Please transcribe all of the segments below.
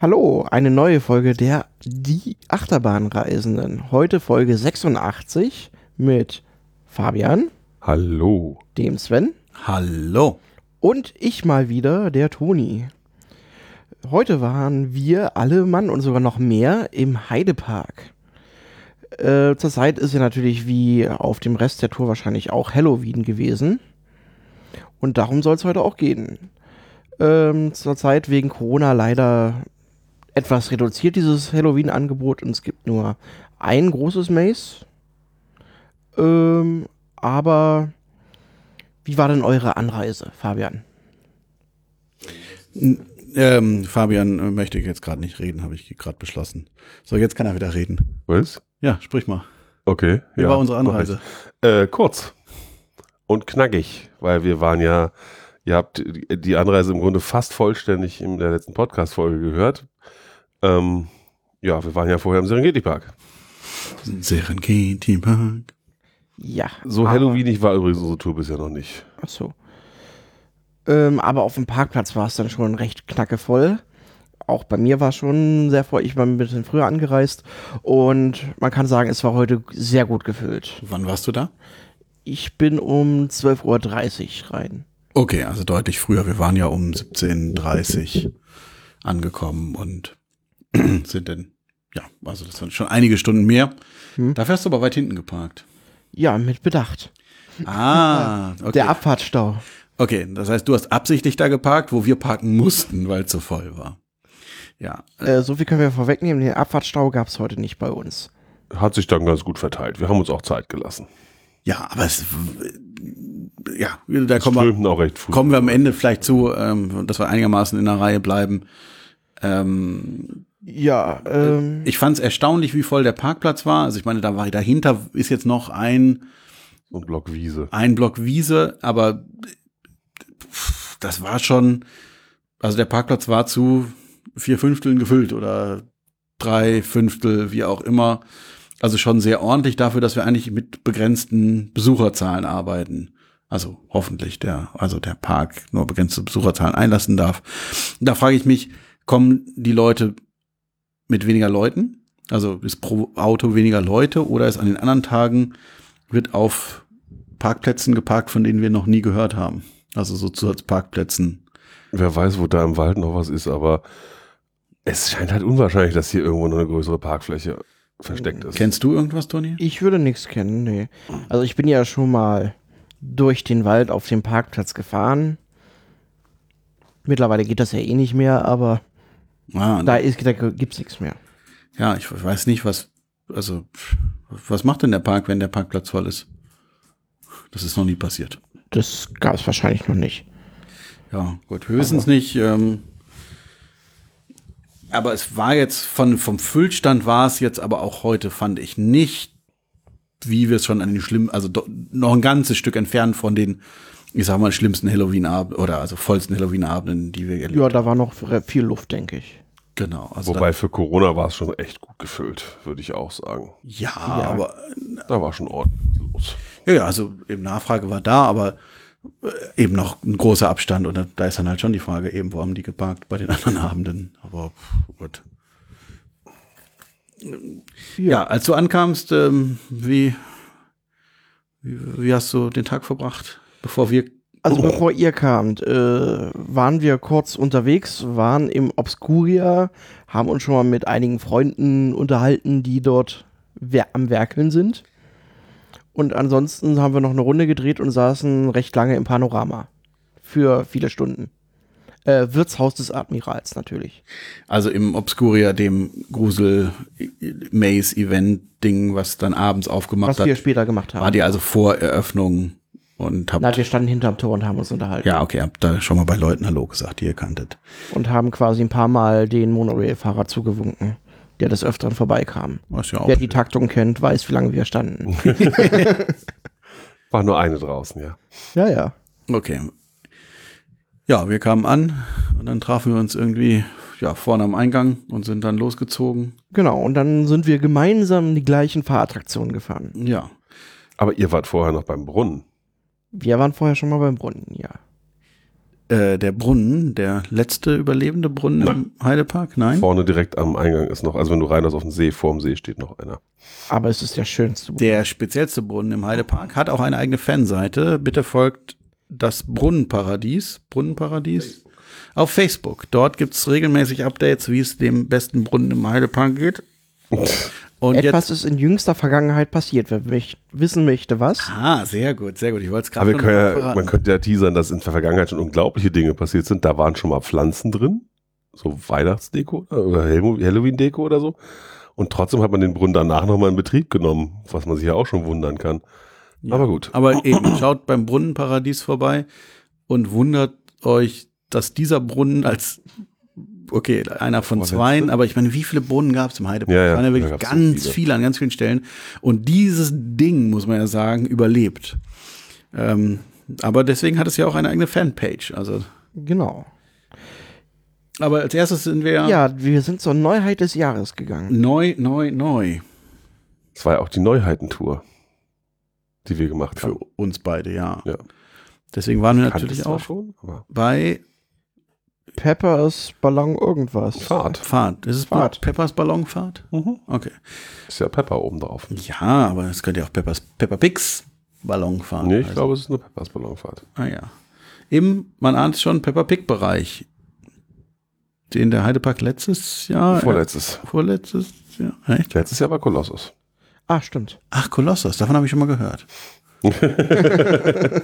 Hallo, eine neue Folge der Die Achterbahnreisenden. Heute Folge 86 mit Fabian, Hallo. dem Sven Hallo. und ich mal wieder, der Toni. Heute waren wir alle Mann und sogar noch mehr im Heidepark. Äh, zurzeit ist ja natürlich wie auf dem Rest der Tour wahrscheinlich auch Halloween gewesen. Und darum soll es heute auch gehen. Ähm, zurzeit wegen Corona leider etwas reduziert, dieses Halloween-Angebot. Und es gibt nur ein großes Maze. Ähm, aber wie war denn eure Anreise, Fabian? Ähm, Fabian äh, möchte jetzt gerade nicht reden, habe ich gerade beschlossen. So, jetzt kann er wieder reden. Was? Ja, sprich mal. Okay. Wie war unsere Anreise? ich. Äh, kurz und knackig, weil wir waren ja, ihr habt die Anreise im Grunde fast vollständig in der letzten Podcast-Folge gehört. Ähm, ja, wir waren ja vorher im Serengeti-Park. Serengeti Park. Ja. So aber- Halloweenig war übrigens unsere Tour bisher noch nicht. Ach so. Ähm, aber auf dem Parkplatz war es dann schon recht knackevoll. Auch bei mir war es schon sehr voll. Ich war ein bisschen früher angereist und man kann sagen, es war heute sehr gut gefüllt. Wann warst du da? Ich bin um 12.30 Uhr rein. Okay, also deutlich früher. Wir waren ja um 17.30 Uhr angekommen und sind dann, ja, also das waren schon einige Stunden mehr. Hm. Dafür hast du aber weit hinten geparkt. Ja, mit Bedacht. Ah, okay. Der Abfahrtsstau. okay, das heißt, du hast absichtlich da geparkt, wo wir parken mussten, weil es so voll war. Ja, Äh, so viel können wir vorwegnehmen. Den Abfahrtsstau gab es heute nicht bei uns. Hat sich dann ganz gut verteilt. Wir haben uns auch Zeit gelassen. Ja, aber es, ja, da Es kommen wir, strömten auch recht früh. kommen wir am Ende vielleicht zu, ähm, dass wir einigermaßen in der Reihe bleiben. Ähm, Ja, ähm, ich fand es erstaunlich, wie voll der Parkplatz war. Also ich meine, da war dahinter ist jetzt noch ein Und Block Wiese. ein Block Wiese, aber pff, das war schon, also der Parkplatz war zu vier Fünfteln gefüllt oder drei Fünftel, wie auch immer. Also schon sehr ordentlich dafür, dass wir eigentlich mit begrenzten Besucherzahlen arbeiten. Also hoffentlich der, also der Park nur begrenzte Besucherzahlen einlassen darf. Da frage ich mich, kommen die Leute mit weniger Leuten? Also ist pro Auto weniger Leute oder ist an den anderen Tagen wird auf Parkplätzen geparkt, von denen wir noch nie gehört haben. Also so Zusatzparkplätzen. Wer weiß, wo da im Wald noch was ist, aber es scheint halt unwahrscheinlich, dass hier irgendwo noch eine größere Parkfläche versteckt ist. Kennst du irgendwas, Toni? ich würde nichts kennen, nee. Also ich bin ja schon mal durch den Wald auf dem Parkplatz gefahren. Mittlerweile geht das ja eh nicht mehr, aber Ah, da, ist, da gibt's nichts mehr. ja, ich weiß nicht, was, also, was macht denn der Park, wenn der Parkplatz voll ist? Das ist noch nie passiert. Das gab es wahrscheinlich noch nicht. Ja, gut, höchstens nicht. Ähm, aber es war jetzt von, vom Füllstand war es jetzt aber auch heute, fand ich nicht, wie wir es schon an den schlimmen, also noch ein ganzes Stück entfernt von den, ich sag mal, schlimmsten Halloween-Abenden oder also vollsten Halloween-Abenden, die wir erlebt Ja, da war noch viel Luft, denke ich. Genau. Also Wobei für Corona war es schon echt gut gefüllt, würde ich auch sagen. da, ja, aber Da war schon ordentlich los. ja, ja, also eben Nachfrage war da, aber äh, eben noch ein großer Abstand und da, ist dann halt schon die Frage, eben, wo haben die geparkt bei den anderen Abenden? Aber gut. Ja, als du ankamst, ähm, wie, wie, wie hast du den Tag verbracht, bevor wir Also bevor ihr kamt, äh, waren wir kurz unterwegs, waren im Obscuria, haben uns schon mal mit einigen Freunden unterhalten, die dort am Werkeln sind. Und ansonsten haben wir noch eine Runde gedreht und saßen recht lange im Panorama. Für viele Stunden. Äh, Wirtshaus des Admirals natürlich. Also im Obscuria, dem Grusel-Maze-Event-Ding, was dann abends aufgemacht Was wir hat, später gemacht haben. war die also vor Eröffnung und habt, Na, wir standen hinterm Tor und haben uns unterhalten. ja, okay, habt da schon mal bei Leuten Hallo gesagt, die ihr kanntet. Und haben quasi ein paar Mal den Monorail-Fahrer zugewunken, der des Öfteren vorbeikam. Was ja auch Wer die Taktung kennt, weiß, wie lange wir standen. War nur eine draußen, ja. ja, ja. Okay. Ja, wir kamen an und dann trafen wir uns irgendwie ja, vorne am Eingang und sind dann losgezogen. Genau, und dann sind wir gemeinsam die gleichen Fahrattraktionen gefahren. Ja. Aber ihr wart vorher noch beim Brunnen. Wir waren vorher schon mal beim Brunnen, ja. äh, der Brunnen, der letzte überlebende Brunnen im Heidepark? Nein. Vorne direkt am Eingang ist noch, also wenn du rein hast auf den See, vor dem See steht noch einer. Aber es ist der schönste. Der speziellste Brunnen im Heidepark hat auch eine eigene Fanseite. Bitte folgt das Brunnenparadies. Brunnenparadies. Auf Facebook. Dort gibt's regelmäßig Updates, wie es dem besten Brunnen im Heidepark geht. Und Etwas jetzt. ist in jüngster Vergangenheit passiert. Wer mich wissen möchte, was? Ah, sehr gut, sehr gut. Ich wollte es Aber gerade wir können ja, man könnte ja teasern, dass in der Vergangenheit schon unglaubliche Dinge passiert sind. Da waren schon mal Pflanzen drin, so Weihnachtsdeko oder Hall- Halloween-Deko oder so. Und trotzdem hat man den Brunnen danach nochmal in Betrieb genommen, was man sich ja auch schon wundern kann. Aber gut. Aber eben, schaut beim Brunnenparadies vorbei und wundert euch, dass dieser Brunnen als, okay, einer von zweien, aber ich meine, wie viele Brunnen gab es im Heidepark? Ja, ja, Es waren ja wirklich gab's so ganz viele. viele. an ganz vielen Stellen. Und dieses Ding, muss man ja sagen, überlebt. Ähm, aber deswegen hat es ja auch eine eigene Fanpage. Also, Genau. aber als erstes sind wir Ja, wir sind zur Neuheit des Jahres gegangen. neu, neu, neu. Es war ja auch die Neuheitentour, die wir gemacht Für haben. uns beide, ja. Ja. Deswegen waren wir natürlich auch schon, bei Peppers Ballon irgendwas. Fahrt. Fahrt. Ist es Fahrt. Peppers Ballonfahrt? Mhm. Okay. Ist ja Pepper oben drauf. Ja, aber es könnte ja auch Peppers, Pepper Pigs Ballonfahrt Nee, ich heißen. glaube, es ist eine Peppers Ballonfahrt. Ah ja. Im, man ahnt es schon, Pepper Pig Bereich. Den der Heidepark letztes Jahr. Vorletztes. Äh, vorletztes Jahr. Echt? Letztes Jahr war Kolossus. Ah, stimmt. Ach, Kolossus, davon habe ich schon mal gehört.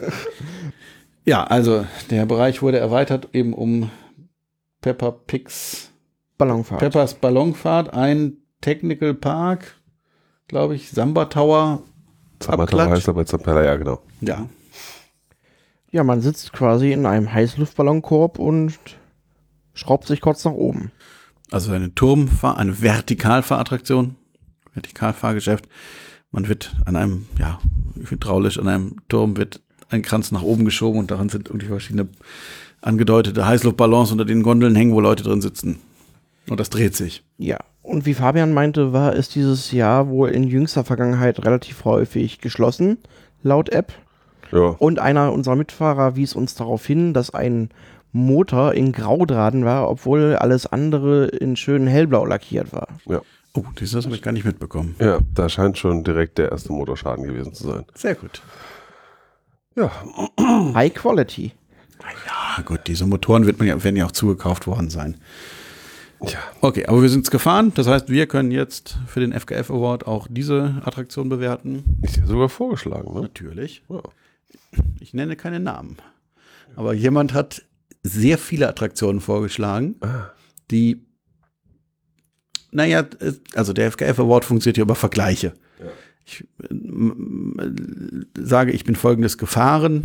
ja, also der Bereich wurde erweitert eben um Pepper Pigs Ballonfahrt. Peppers Ballonfahrt, ein Technical Park, glaube ich, Samba Tower. Zammertower Abklatsch. heißt aber Zampella, ja genau. Ja, ja, man sitzt quasi in einem Heißluftballonkorb und schraubt sich kurz nach oben. also eine Turmfahr, eine Vertikalfahrattraktion, Vertikalfahrgeschäft. Man wird an einem, ja, hydraulisch an einem Turm wird ein Kranz nach oben geschoben und daran sind irgendwie verschiedene angedeutete Heißluftballons, unter den Gondeln hängen, wo Leute drin sitzen. Und das dreht sich. Ja. Und wie Fabian meinte, war es dieses Jahr wohl in jüngster Vergangenheit relativ häufig geschlossen, laut App. Ja. Und einer unserer Mitfahrer wies uns darauf hin, dass ein Motor in Graudraden war, obwohl alles andere in schön hellblau lackiert war. ja. Oh, dieses habe ich gar nicht mitbekommen. Ja, da scheint schon direkt der erste Motorschaden gewesen zu sein. Sehr gut. Ja, High Quality. Ah, gut, diese Motoren wird man ja, werden ja auch zugekauft worden sein. ja. Okay, aber wir sind es gefahren. Das heißt, wir können jetzt für den FKF Award auch diese Attraktion bewerten. Ist ja sogar vorgeschlagen, ne? Natürlich. Ja. Ich nenne keine Namen. Aber jemand hat sehr viele Attraktionen vorgeschlagen, Ah. die, naja, also der FKF Award funktioniert ja über Vergleiche. Ich äh, sage, ich bin folgendes gefahren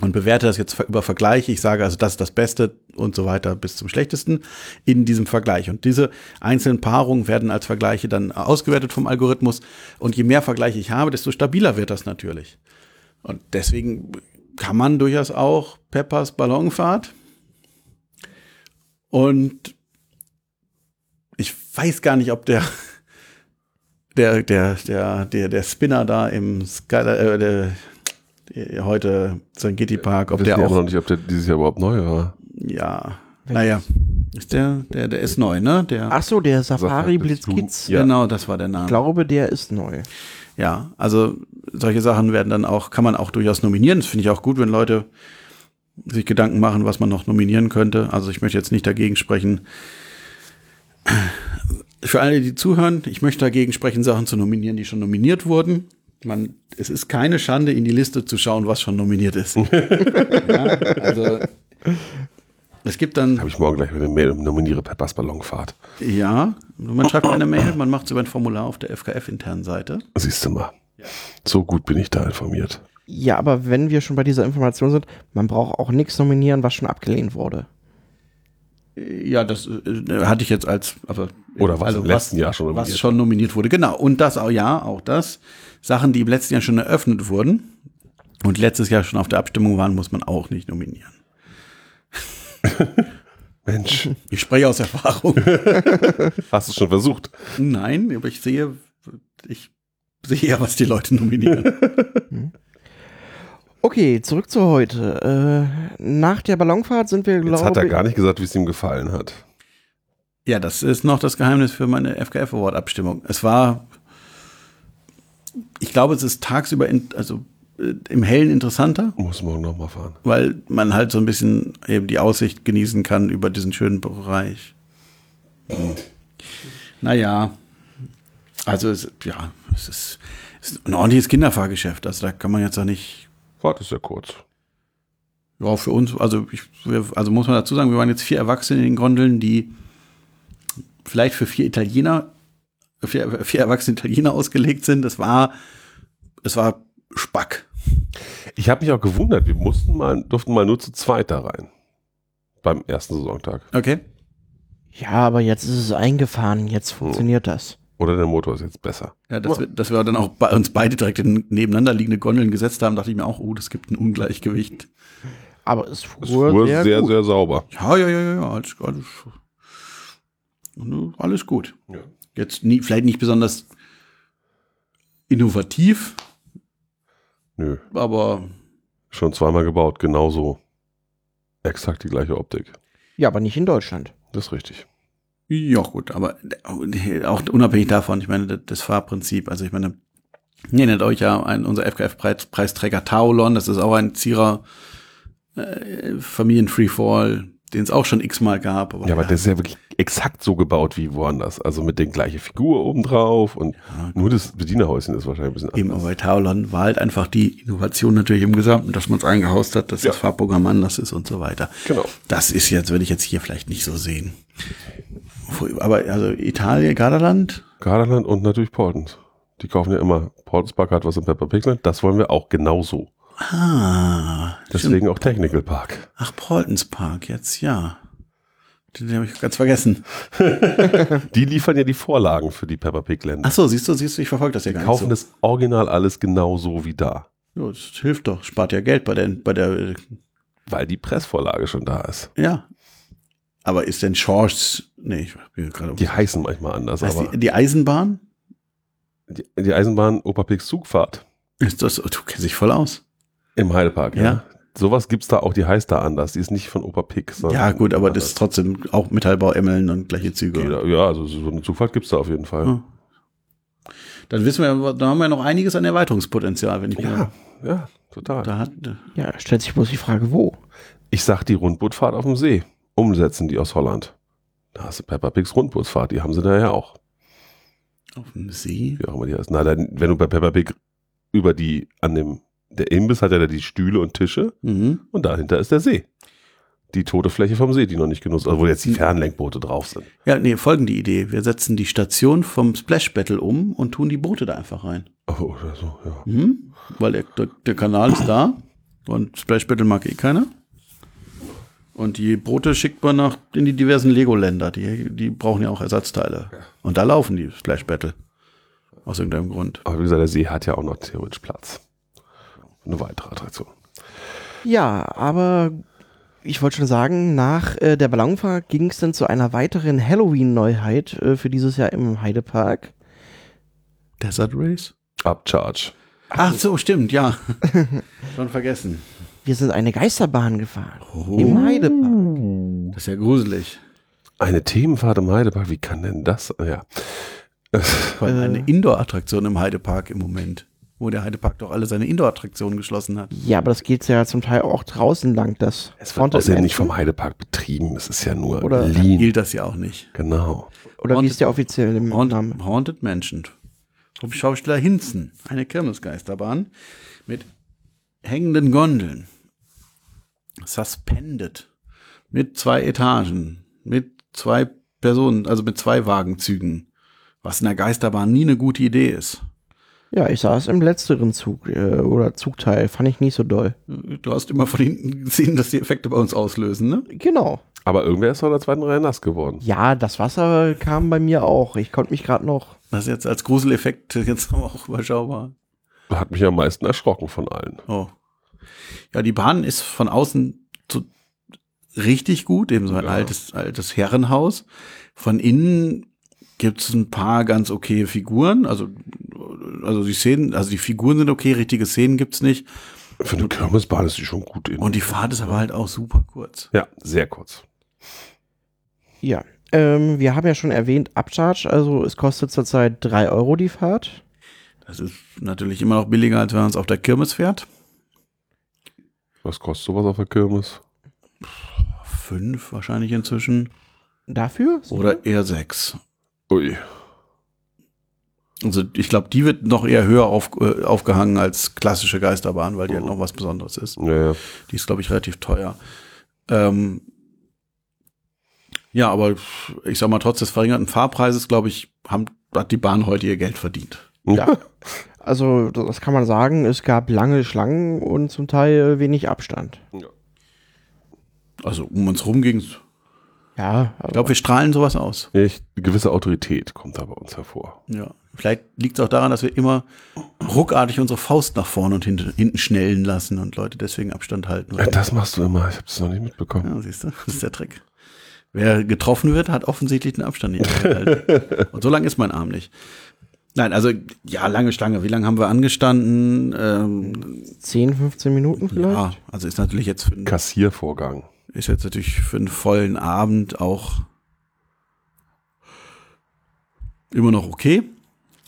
und bewerte das jetzt über Vergleiche. Ich sage also, das ist das Beste und so weiter bis zum Schlechtesten in diesem Vergleich. Und diese einzelnen Paarungen werden als Vergleiche dann ausgewertet vom Algorithmus. Und je mehr Vergleiche ich habe, desto stabiler wird das natürlich. Und deswegen kann man durchaus auch Peppers Ballonfahrt. Und ich weiß gar nicht, ob der der der der der der Spinner da im Sky, äh, der, der heute Serengeti Park, ob Wissen der aber noch auch nicht, ob der dieses Jahr überhaupt neu war. ja, naja, ist der der der ist neu, ne? Der Ach so, der Safari Safari Blitz Blitz Kids. ja. genau, das war der Name. Ich glaube, der ist neu. Ja, also solche Sachen werden dann auch, kann man auch durchaus nominieren. Das finde ich auch gut, wenn Leute sich Gedanken machen, was man noch nominieren könnte. Also ich möchte jetzt nicht dagegen sprechen. Für alle, die zuhören, ich möchte dagegen sprechen, Sachen zu nominieren, die schon nominiert wurden. Man, es ist keine Schande, in die Liste zu schauen, was schon nominiert ist. ja, also es gibt dann Habe ich morgen gleich eine Mail und nominiere Peppers Ballonfahrt. ja, man schreibt eine Mail, man macht es über ein Formular auf der FKF-internen Seite. Siehst du mal. So gut bin ich da informiert. Ja, aber wenn wir schon bei dieser Information sind, man braucht auch nichts nominieren, was schon abgelehnt wurde. Ja, das äh, hatte ich jetzt als, aber Oder was also im letzten Jahr schon was nominiert schon nominiert wurde. Genau. Und das auch, ja, auch das. Sachen, die im letzten Jahr schon eröffnet wurden und letztes Jahr schon auf der Abstimmung waren, muss man auch nicht nominieren. Mensch, Ich spreche aus Erfahrung. hast du es schon versucht? Nein, aber ich sehe, ich sehe ja, was die Leute nominieren. Okay, zurück zu heute. Äh, nach der Ballonfahrt sind wir, Jetzt glaube hat er ich. gar nicht gesagt, wie es ihm gefallen hat. Ja, das ist noch das Geheimnis für meine FKF Award Abstimmung. Es war, ich glaube, es ist tagsüber, in, also äh, im Hellen interessanter, Muss morgen nochmal fahren. weil man halt so ein bisschen eben die Aussicht genießen kann über diesen schönen Bereich. Naja, also es, ja, es ist, es ist ein ordentliches Kinderfahrgeschäft. Also da kann man jetzt auch nicht, Warte, ist ja kurz. ja, für uns, also ich, wir, also muss man dazu sagen, wir waren jetzt vier Erwachsene in den Gondeln, die vielleicht für vier Italiener, vier, vier erwachsene Italiener ausgelegt sind. Das war, es war Spack. Ich habe mich auch gewundert, wir mussten mal, durften mal nur zu zweit da rein. Beim ersten Saisontag. Okay. Ja, aber jetzt ist es eingefahren, jetzt funktioniert das. Oder der Motor ist jetzt besser. Ja, dass, wir, dass wir dann auch bei uns beide direkt in nebeneinander liegende Gondeln gesetzt haben, dachte ich mir auch, oh, das gibt ein Ungleichgewicht. Aber es fuhr, Es fuhr sehr, sehr, gut. sehr sauber. Ja, ja, ja, ja, ja, alles, alles, alles gut. Ja. Jetzt nie, vielleicht nicht besonders innovativ, Nö, aber schon zweimal gebaut, genauso. Exakt die gleiche Optik. Ja, aber nicht in Deutschland. Das ist richtig. ja gut, aber auch unabhängig davon, ich meine, das, Fahrprinzip, also ich meine, ihr erinnert euch ja an unser FKF-Preisträger Taulon, das ist auch ein Zierer äh, Familien-Freefall, den es auch schon x-mal gab. Ja, aber das ist ja wirklich exakt so gebaut wie woanders. Also mit den gleichen Figur obendrauf und nur das Bedienerhäuschen ist wahrscheinlich ein bisschen Eben, anders. aber bei Taulon war halt einfach die Innovation natürlich im Gesamten, dass man es eingehaust hat, dass Ja. das Fahrprogramm anders ist und so weiter. Genau. Das ist jetzt, würde ich jetzt hier vielleicht nicht so sehen. Aber also Italien, Gardaland, Gardaland und natürlich Portens. Die kaufen ja immer. Portens Park hat was im Pepper Pigland. Das wollen wir auch genauso. Ah. Deswegen auch Technical Park. ach, Paultons Park, jetzt ja. Den, den habe ich ganz vergessen. Die liefern ja die Vorlagen für die Pepper Pig Länder. Ach so, siehst du, siehst du, ich verfolge das ja gar Kaufen nicht so. das Original alles genauso wie da. Ja, das hilft doch, spart ja Geld bei der, bei der, Weil die Pressvorlage schon da ist. ja. Aber ist denn Shorts, nee, ich bin gerade, Die heißen manchmal anders, heißt aber die, die Eisenbahn? die, die Eisenbahn Opa Pigs Zugfahrt Ist das, du kennst dich voll aus. Im Heidepark, ja. Ja. Sowas gibt's da auch, die heißt da anders. Die ist nicht von Opa sondern Ja, gut, aber das anders. ist trotzdem auch Metallbau Emmeln und gleiche Züge. Geht, ja, also so eine Zugfahrt gibt's da auf jeden Fall. Ja. Dann wissen wir, da haben wir noch einiges an Erweiterungspotenzial, wenn ich Ja, mir ja, total. da hat. Ja, stellt sich bloß die Frage, wo? Ich sag die Rundbootfahrt auf dem See. Umsetzen die aus Holland. Da hast du Peppa Pigs Rundbootsfahrt, die haben sie da ja auch. Auf dem See. Wie auch immer die heißt. Na, dann, wenn du bei Peppa Pig über die, an dem, der Imbiss hat ja da die Stühle und Tische Mhm. und dahinter ist der See. Die tote Fläche vom See, die noch nicht genutzt, also wo jetzt die Fernlenkboote drauf sind. Ja, nee, folgende Idee. Wir setzen die Station vom Splash Battle um und tun die Boote da einfach rein. Oh, oder so, ja. Mhm. Weil der, der, der Kanal ist da und Splash Battle mag eh keiner. Und die Boote schickt man nach in die diversen Lego-Länder. Die, die brauchen ja auch Ersatzteile. Und da laufen die Splash Battle. Aus irgendeinem Grund. Aber wie gesagt, der See hat ja auch noch theoretisch Platz. Eine weitere Attraktion. Ja, aber ich wollte schon sagen, nach äh, der Ballonfahrt ging es dann zu einer weiteren Halloween-Neuheit äh, für dieses Jahr im Heidepark. Desert Race? Upcharge. Ach so, stimmt, ja. Schon vergessen. Wir sind eine Geisterbahn gefahren im Heidepark. Das ist ja gruselig. Eine Themenfahrt im Heidepark, wie kann denn das? Ja. Eine Indoor-Attraktion im Heidepark im Moment. Wo der Heidepark doch alle seine Indoor-Attraktionen geschlossen hat. Ja, aber das geht ja zum Teil auch draußen lang, das Es wird Haunted außerdem nicht vom Heidepark betrieben. Es ist ja nur Oder- Lean. Gilt das ja auch nicht. Genau. Oder wie ist der offizielle Name? Haunted, Haunted Mansion. Vom Schauspieler Hinzen. Eine Kirmesgeisterbahn mit hängenden Gondeln. Suspended. Mit zwei Etagen. Mit zwei Personen, also mit zwei Wagenzügen. Was in der Geisterbahn nie eine gute Idee ist. Ja, ich saß im letzteren Zug äh, oder Zugteil, fand ich nicht so doll. Du hast immer von hinten gesehen, dass die Effekte bei uns auslösen, ne? Genau. Aber irgendwer ist in der zweiten Reihe nass geworden. Ja, das Wasser kam bei mir auch. Ich konnte mich gerade noch. Das ist jetzt als Gruseleffekt jetzt auch überschaubar. Hat mich am meisten erschrocken von allen. Oh. Ja, die Bahn ist von außen so richtig gut, eben so ein Ja. altes, altes Herrenhaus. Von innen gibt's ein paar ganz okay Figuren. Also, also die Szenen, also die Figuren sind okay, richtige Szenen gibt's nicht. Für eine Kirmesbahn ist die schon gut in. Und die Fahrt ist aber halt auch super kurz. ja, sehr kurz. Ja. Ähm, wir haben ja schon erwähnt, Upcharge, also es kostet zurzeit 3 Euro die Fahrt. Das ist natürlich immer noch billiger, als wenn man es auf der Kirmes fährt. Was kostet sowas auf der Kirmes? Fünf wahrscheinlich inzwischen. Dafür? Oder eher sechs. Ui. Also ich glaube, die wird noch eher höher auf, äh, aufgehangen als klassische Geisterbahn, weil die halt noch was Besonderes ist. Ja, ja. Die ist, glaube ich, relativ teuer. Ähm, ja, aber ich sag mal, trotz des verringerten Fahrpreises, glaube ich, haben, hat die Bahn heute ihr Geld verdient. Ja. Also, das kann man sagen. Es gab lange Schlangen und zum Teil wenig Abstand. Also um uns rum ging's. Ja, Ich glaube, wir strahlen sowas aus. Ich, eine gewisse Autorität kommt da bei uns hervor. Ja. Vielleicht liegt es auch daran, dass wir immer ruckartig unsere Faust nach vorne und hinten, hinten schnellen lassen und Leute deswegen Abstand halten. Ja, das machst du immer. Ich habe das noch nicht mitbekommen. Ja, siehst du, das ist der Trick. Wer getroffen wird, hat offensichtlich den Abstand nicht eingehalten. Und so lang ist mein Arm nicht. Nein, also ja, lange Stange. Wie lange haben wir angestanden? Ähm, 10, 15 Minuten vielleicht. ja, also ist natürlich jetzt für, einen- Kassiervorgang. ist jetzt natürlich für einen vollen Abend auch immer noch okay.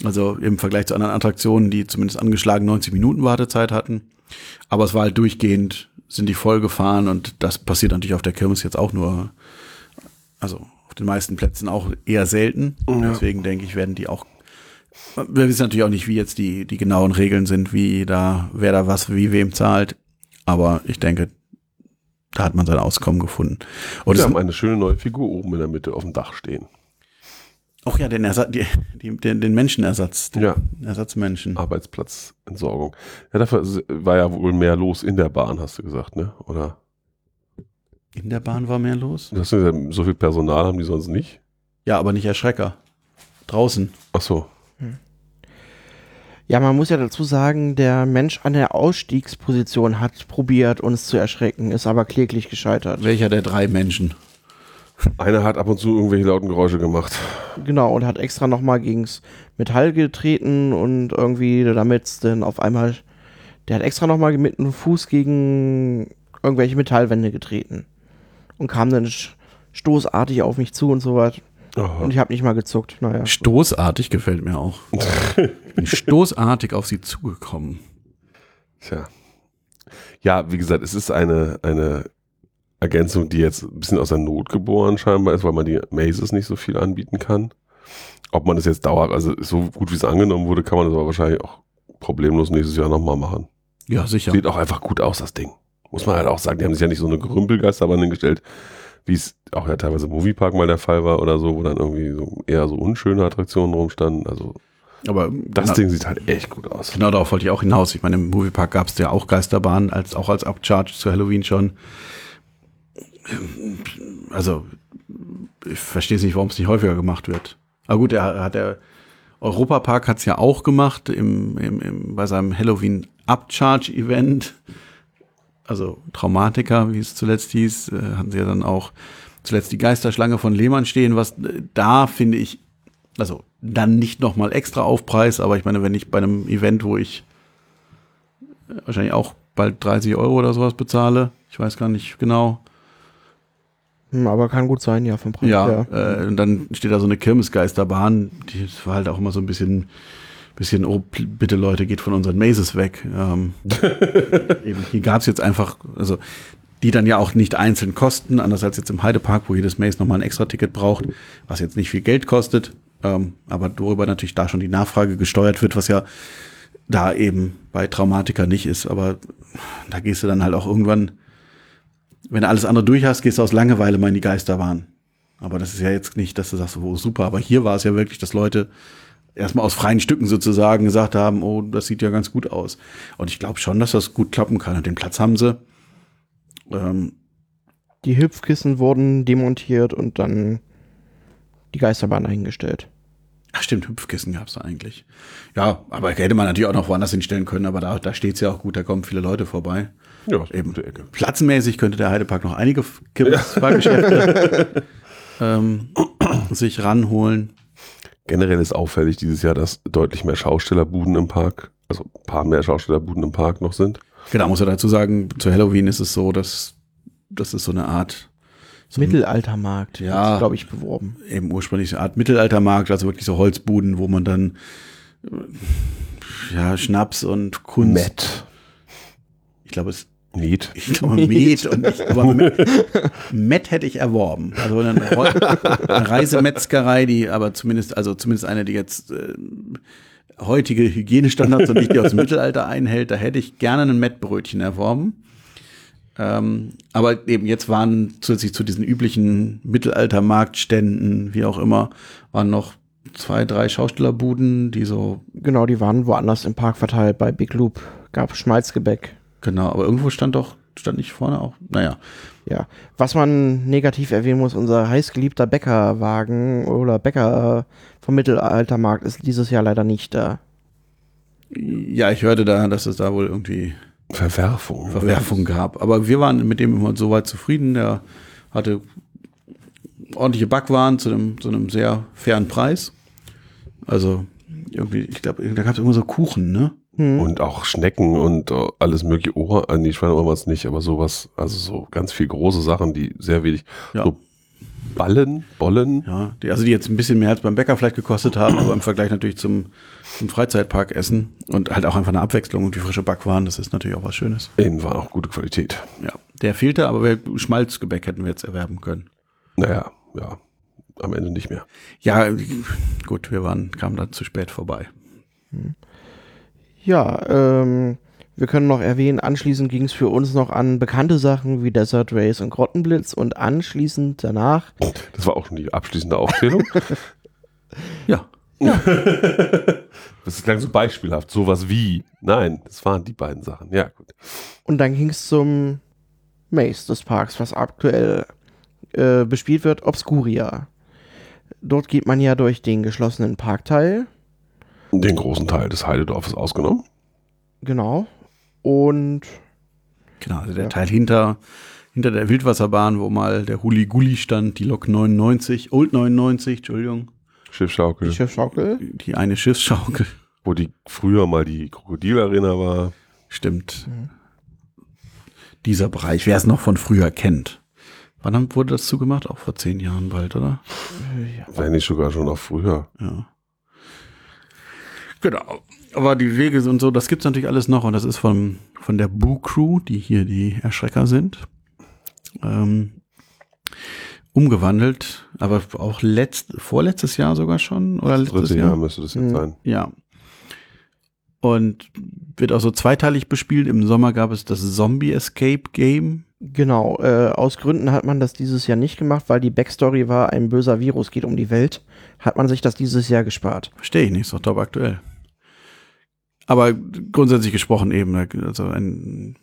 Also im Vergleich zu anderen Attraktionen, die zumindest angeschlagen 90 Minuten Wartezeit hatten. Aber es war halt durchgehend, sind die voll gefahren und das passiert natürlich auf der Kirmes jetzt auch nur, also auf den meisten Plätzen auch eher selten. Ja. Deswegen denke ich, werden die auch, wir wissen natürlich auch nicht, wie jetzt die, die genauen Regeln sind, wie da, wer da was wie wem zahlt. Aber ich denke, da hat man sein Auskommen gefunden. Und Wir haben eine schöne neue Figur oben in der Mitte auf dem Dach stehen. Auch ja, den, Ersatz, die, die, den, den Menschenersatz, den Ja. Ersatzmenschen. Arbeitsplatzentsorgung. Ja, dafür war ja wohl mehr los in der Bahn, hast du gesagt, ne? Oder? In der Bahn war mehr los? Hast du gesagt, so viel Personal haben die sonst nicht? Ja, aber nicht Erschrecker. Draußen. Ach so. Ja, man muss ja dazu sagen, der Mensch an der Ausstiegsposition hat probiert, uns zu erschrecken, ist aber kläglich gescheitert. Welcher der drei Menschen? Einer hat ab und zu irgendwelche lauten Geräusche gemacht. Genau, und hat extra nochmal gegens Metall getreten und irgendwie damit dann auf einmal, der hat extra nochmal mit dem Fuß gegen irgendwelche Metallwände getreten und kam dann stoßartig auf mich zu und so was. Und ich habe nicht mal gezuckt. Naja. Stoßartig gefällt mir auch. Ich bin stoßartig auf sie zugekommen. Tja. Ja, wie gesagt, es ist eine, eine Ergänzung, die jetzt ein bisschen aus der Not geboren scheinbar ist, weil man die Mazes nicht so viel anbieten kann. Ob man das jetzt dauert, also so gut wie es angenommen wurde, kann man das aber wahrscheinlich auch problemlos nächstes Jahr nochmal machen. Ja, sicher. Sieht auch einfach gut aus, das Ding. Muss man halt auch sagen, die haben sich ja nicht so eine Gerümpelgeisterbahn hingestellt, wie es auch ja teilweise im Moviepark mal der Fall war oder so, wo dann irgendwie so eher so unschöne Attraktionen rumstanden. Also Aber das genau, Ding sieht halt echt gut aus. genau darauf wollte ich auch hinaus. Ich meine, im Moviepark gab es ja auch Geisterbahnen, als, auch als Upcharge zu Halloween schon. Also, ich verstehe nicht, warum es nicht häufiger gemacht wird. Aber gut, er hat der Europapark hat es ja auch gemacht im, im, im, bei seinem Halloween Upcharge Event. Also Traumatiker, wie es zuletzt hieß, äh, hatten sie ja dann auch zuletzt die Geisterschlange von Lehmann stehen, was äh, da finde ich, also dann nicht nochmal extra Aufpreis, aber ich meine, wenn ich bei einem Event, wo ich äh, wahrscheinlich auch bald 30 Euro oder sowas bezahle, ich weiß gar nicht genau, aber kann gut sein, ja, vom Preis ja, her. Äh, und dann steht da so eine Kirmesgeisterbahn, die war halt auch immer so ein bisschen, bisschen, oh, bitte Leute, geht von unseren Mazes weg. Ähm, eben, hier gab es jetzt einfach, also die dann ja auch nicht einzeln kosten, anders als jetzt im Heidepark, wo jedes Maze nochmal ein extra Ticket braucht, was jetzt nicht viel Geld kostet, ähm, aber worüber natürlich da schon die Nachfrage gesteuert wird, was ja da eben bei Traumatiker nicht ist, aber da gehst du dann halt auch irgendwann, wenn du alles andere durch hast, gehst du aus Langeweile mal in die Geisterbahn. Aber das ist ja jetzt nicht, dass du sagst, oh super, aber hier war es ja wirklich, dass Leute erstmal aus freien Stücken sozusagen gesagt haben, oh, das sieht ja ganz gut aus. Und ich glaube schon, dass das gut klappen kann. Und den Platz haben sie. Ähm, Die Hüpfkissen wurden demontiert und dann die Geisterbahn eingestellt. ach stimmt, Hüpfkissen gab es da eigentlich. Ja, aber hätte man natürlich auch noch woanders hinstellen können, aber da, da steht's ja auch gut, da kommen viele Leute vorbei. Ja, Eben. gute Ecke. Platzenmäßig könnte der Heidepark noch einige Kirmesfahrgeschäfte ähm, sich ranholen. Generell ist auffällig dieses Jahr, dass deutlich mehr Schaustellerbuden im Park, also ein paar mehr Schaustellerbuden im Park noch sind. Genau, muss er dazu sagen, zu Halloween ist es so, dass das ist so eine Art so Mittelaltermarkt, Ja. glaube ich, beworben. eben ursprünglich eine Art Mittelaltermarkt, also wirklich so Holzbuden, wo man dann ja Schnaps und Kunst. Matt. Ich glaube, es Niet. ich glaube Met und nicht, aber Met, Met hätte ich erworben. Also eine, eine Reisemetzgerei, die aber zumindest, also zumindest eine, die jetzt äh, heutige Hygienestandards und nicht die aus dem Mittelalter einhält, da hätte ich gerne ein Mettbrötchen erworben. Ähm, aber eben jetzt waren zusätzlich zu diesen üblichen Mittelalter-Marktständen, wie auch immer, waren noch zwei, drei Schaustellerbuden, die so, Genau, die waren woanders im Park verteilt. Bei Big Loop gab Schmalzgebäck. Genau, aber irgendwo stand doch, stand nicht vorne auch, naja, Ja, was man negativ erwähnen muss, unser heißgeliebter Bäckerwagen oder Bäcker vom Mittelaltermarkt ist dieses Jahr leider nicht da. ja, ich hörte da, dass es da wohl irgendwie Verwerfung. Verwerfung gab. Aber wir waren mit dem immer soweit zufrieden. Der hatte ordentliche Backwaren zu einem, zu einem sehr fairen Preis. Also irgendwie, ich glaube, da gab es immer so Kuchen, ne? Hm. Und auch Schnecken und äh, alles mögliche Ohr, äh, nee, Schweineohr war es nicht, aber sowas, also so ganz viel große Sachen, die sehr wenig, Ja. so Ballen, Bollen, Ja, die, also die jetzt ein bisschen mehr als beim Bäcker vielleicht gekostet haben, aber im Vergleich natürlich zum, zum Freizeitpark essen und halt auch einfach eine Abwechslung und die frische Backwaren, das ist natürlich auch was Schönes. innen war auch gute Qualität. Ja, der fehlte, aber wir, Schmalzgebäck hätten wir jetzt erwerben können. Naja, ja, am Ende nicht mehr. Ja, gut, wir waren, kamen dann zu spät vorbei. Ja, ähm, wir können noch erwähnen, anschließend ging es für uns noch an bekannte Sachen wie Desert Race und Grottenblitz und anschließend danach, Das war auch schon die abschließende Aufzählung. Ja, Das klang so beispielhaft, sowas wie. Nein, das waren die beiden Sachen. Ja, gut. und dann ging es zum Maze des Parks, was aktuell äh, bespielt wird, Obscuria. Dort geht man ja durch den geschlossenen Parkteil, Den großen Teil des Heidedorfes ausgenommen. genau, und Genau, also der Ja. Teil hinter, hinter der Wildwasserbahn, wo mal der Huli Gulli stand, die Lok 99, Old 99, Entschuldigung, Schiffschaukel, die Schiffschaukel. die eine Schiffsschaukel. wo die früher mal die Krokodilarena war. Stimmt. Mhm. Dieser Bereich, wer es noch von früher kennt. Wann wurde das zugemacht? Auch vor zehn Jahren bald, oder? Wenn nicht sogar schon noch früher. Ja. Genau. Aber die Wege und so, das gibt's natürlich alles noch und das ist von, von der Boo Crew, die hier die Erschrecker sind. Ähm, umgewandelt, aber auch letzt, vorletztes Jahr sogar schon oder Das letztes dritte Jahr. Jahr müsste das jetzt sein. Ja. Und wird auch so zweiteilig bespielt. Im Sommer gab es das Zombie Escape Game. Genau, äh, aus Gründen hat man das dieses Jahr nicht gemacht, weil die Backstory war, ein böser Virus geht um die Welt. Hat man sich das dieses Jahr gespart. Verstehe ich nicht, ist doch top aktuell. Aber grundsätzlich gesprochen eben, also ein,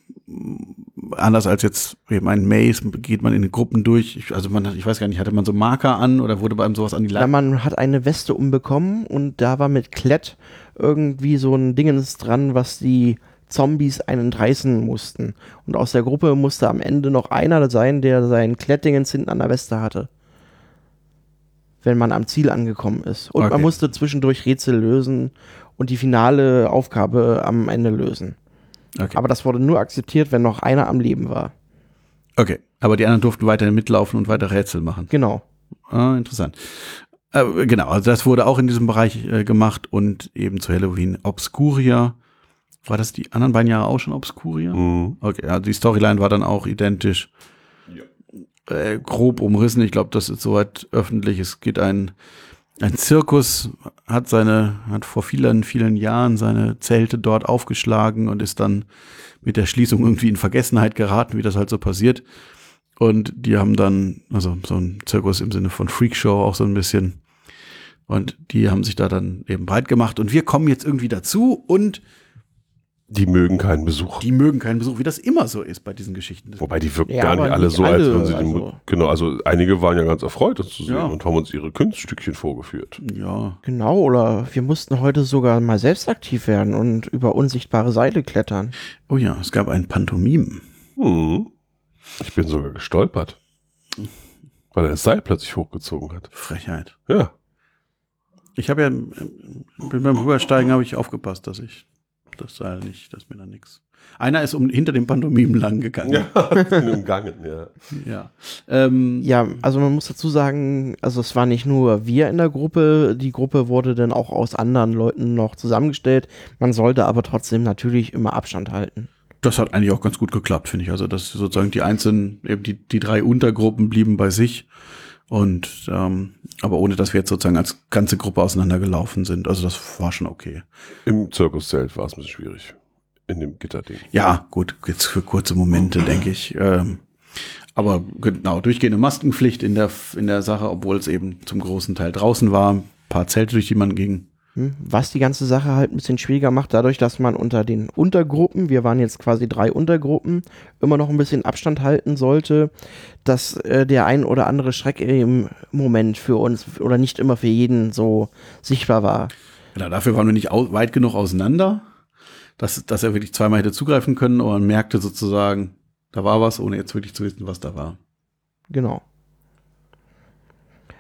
anders als jetzt eben ein Maze, geht man in Gruppen durch. Ich, also man, ich weiß gar nicht, hatte man so Marker an oder wurde bei einem sowas an die Leine? man hat eine Weste umbekommen und da war mit Klett irgendwie so ein Dingens dran, was die Zombies einen reißen mussten. Und aus der Gruppe musste am Ende noch einer sein, der sein Klettdingens hinten an der Weste hatte. Wenn man am Ziel angekommen ist. Und Okay. man musste zwischendurch Rätsel lösen und die finale Aufgabe am Ende lösen. Okay. Aber das wurde nur akzeptiert, wenn noch einer am Leben war. okay. Aber die anderen durften weiterhin mitlaufen und weiter Rätsel machen. Genau. Ah, interessant. Äh, genau, also das wurde auch in diesem Bereich äh, gemacht und eben zu Halloween Obscuria. War das die anderen beiden Jahre auch schon Obscuria? Mhm. Okay, also die Storyline war dann auch identisch. Äh, grob umrissen. Ich glaube, das ist soweit öffentlich. Es geht ein, ein Zirkus, hat seine, hat vor vielen, vielen Jahren seine Zelte dort aufgeschlagen und ist dann mit der Schließung irgendwie in Vergessenheit geraten, wie das halt so passiert. Und die haben dann, also so ein Zirkus im Sinne von Freakshow auch so ein bisschen. Und die haben sich da dann eben breit gemacht. Und wir kommen jetzt irgendwie dazu und Die mögen keinen Besuch. die mögen keinen Besuch, wie das immer so ist bei diesen Geschichten. Wobei die wirken Ja, gar nicht alle nicht so, als alle, würden sie den, also- Genau, also einige waren ja ganz erfreut, das zu sehen Ja. und haben uns ihre Kunststückchen vorgeführt. Ja, Genau, oder wir mussten heute sogar mal selbst aktiv werden und über unsichtbare Seile klettern. Oh ja, es gab ein Pantomim. Hm. Ich bin sogar gestolpert. Weil er das Seil plötzlich hochgezogen hat. Frechheit. Ja. Ich habe ja bin beim Rübersteigen habe ich aufgepasst, dass ich das Seil nicht, dass mir da nichts Einer ist um, hinter dem Pantomimen lang gegangen. Ja, umgangen, ja. Ja. Ähm, Ja, also man muss dazu sagen, also es war nicht nur wir in der Gruppe, die Gruppe wurde dann auch aus anderen Leuten noch zusammengestellt. Man sollte aber trotzdem natürlich immer Abstand halten. Das hat eigentlich auch ganz gut geklappt, finde ich. Also, dass sozusagen die einzelnen, eben die, die drei Untergruppen blieben bei sich. Und ähm, aber ohne dass wir jetzt sozusagen als ganze Gruppe auseinandergelaufen sind. Also das war schon okay. Im Zirkuszelt war es ein bisschen schwierig. In dem Gitterding. Ja, gut, jetzt für kurze Momente, denke ich. Ähm, aber genau, durchgehende Maskenpflicht in der, in der Sache, obwohl es eben zum großen Teil draußen war. Ein paar Zelte, durch die man ging. Hm? Was die ganze Sache halt ein bisschen schwieriger macht, dadurch, dass man unter den Untergruppen, wir waren jetzt quasi drei Untergruppen, immer noch ein bisschen Abstand halten sollte, dass äh, der ein oder andere Schreck im Moment für uns oder nicht immer für jeden so sichtbar war. Genau, dafür waren wir nicht weit genug auseinander, dass, dass er wirklich zweimal hätte zugreifen können, aber man merkte sozusagen, da war was, ohne jetzt wirklich zu wissen, was da war. Genau.